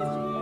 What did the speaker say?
Amen.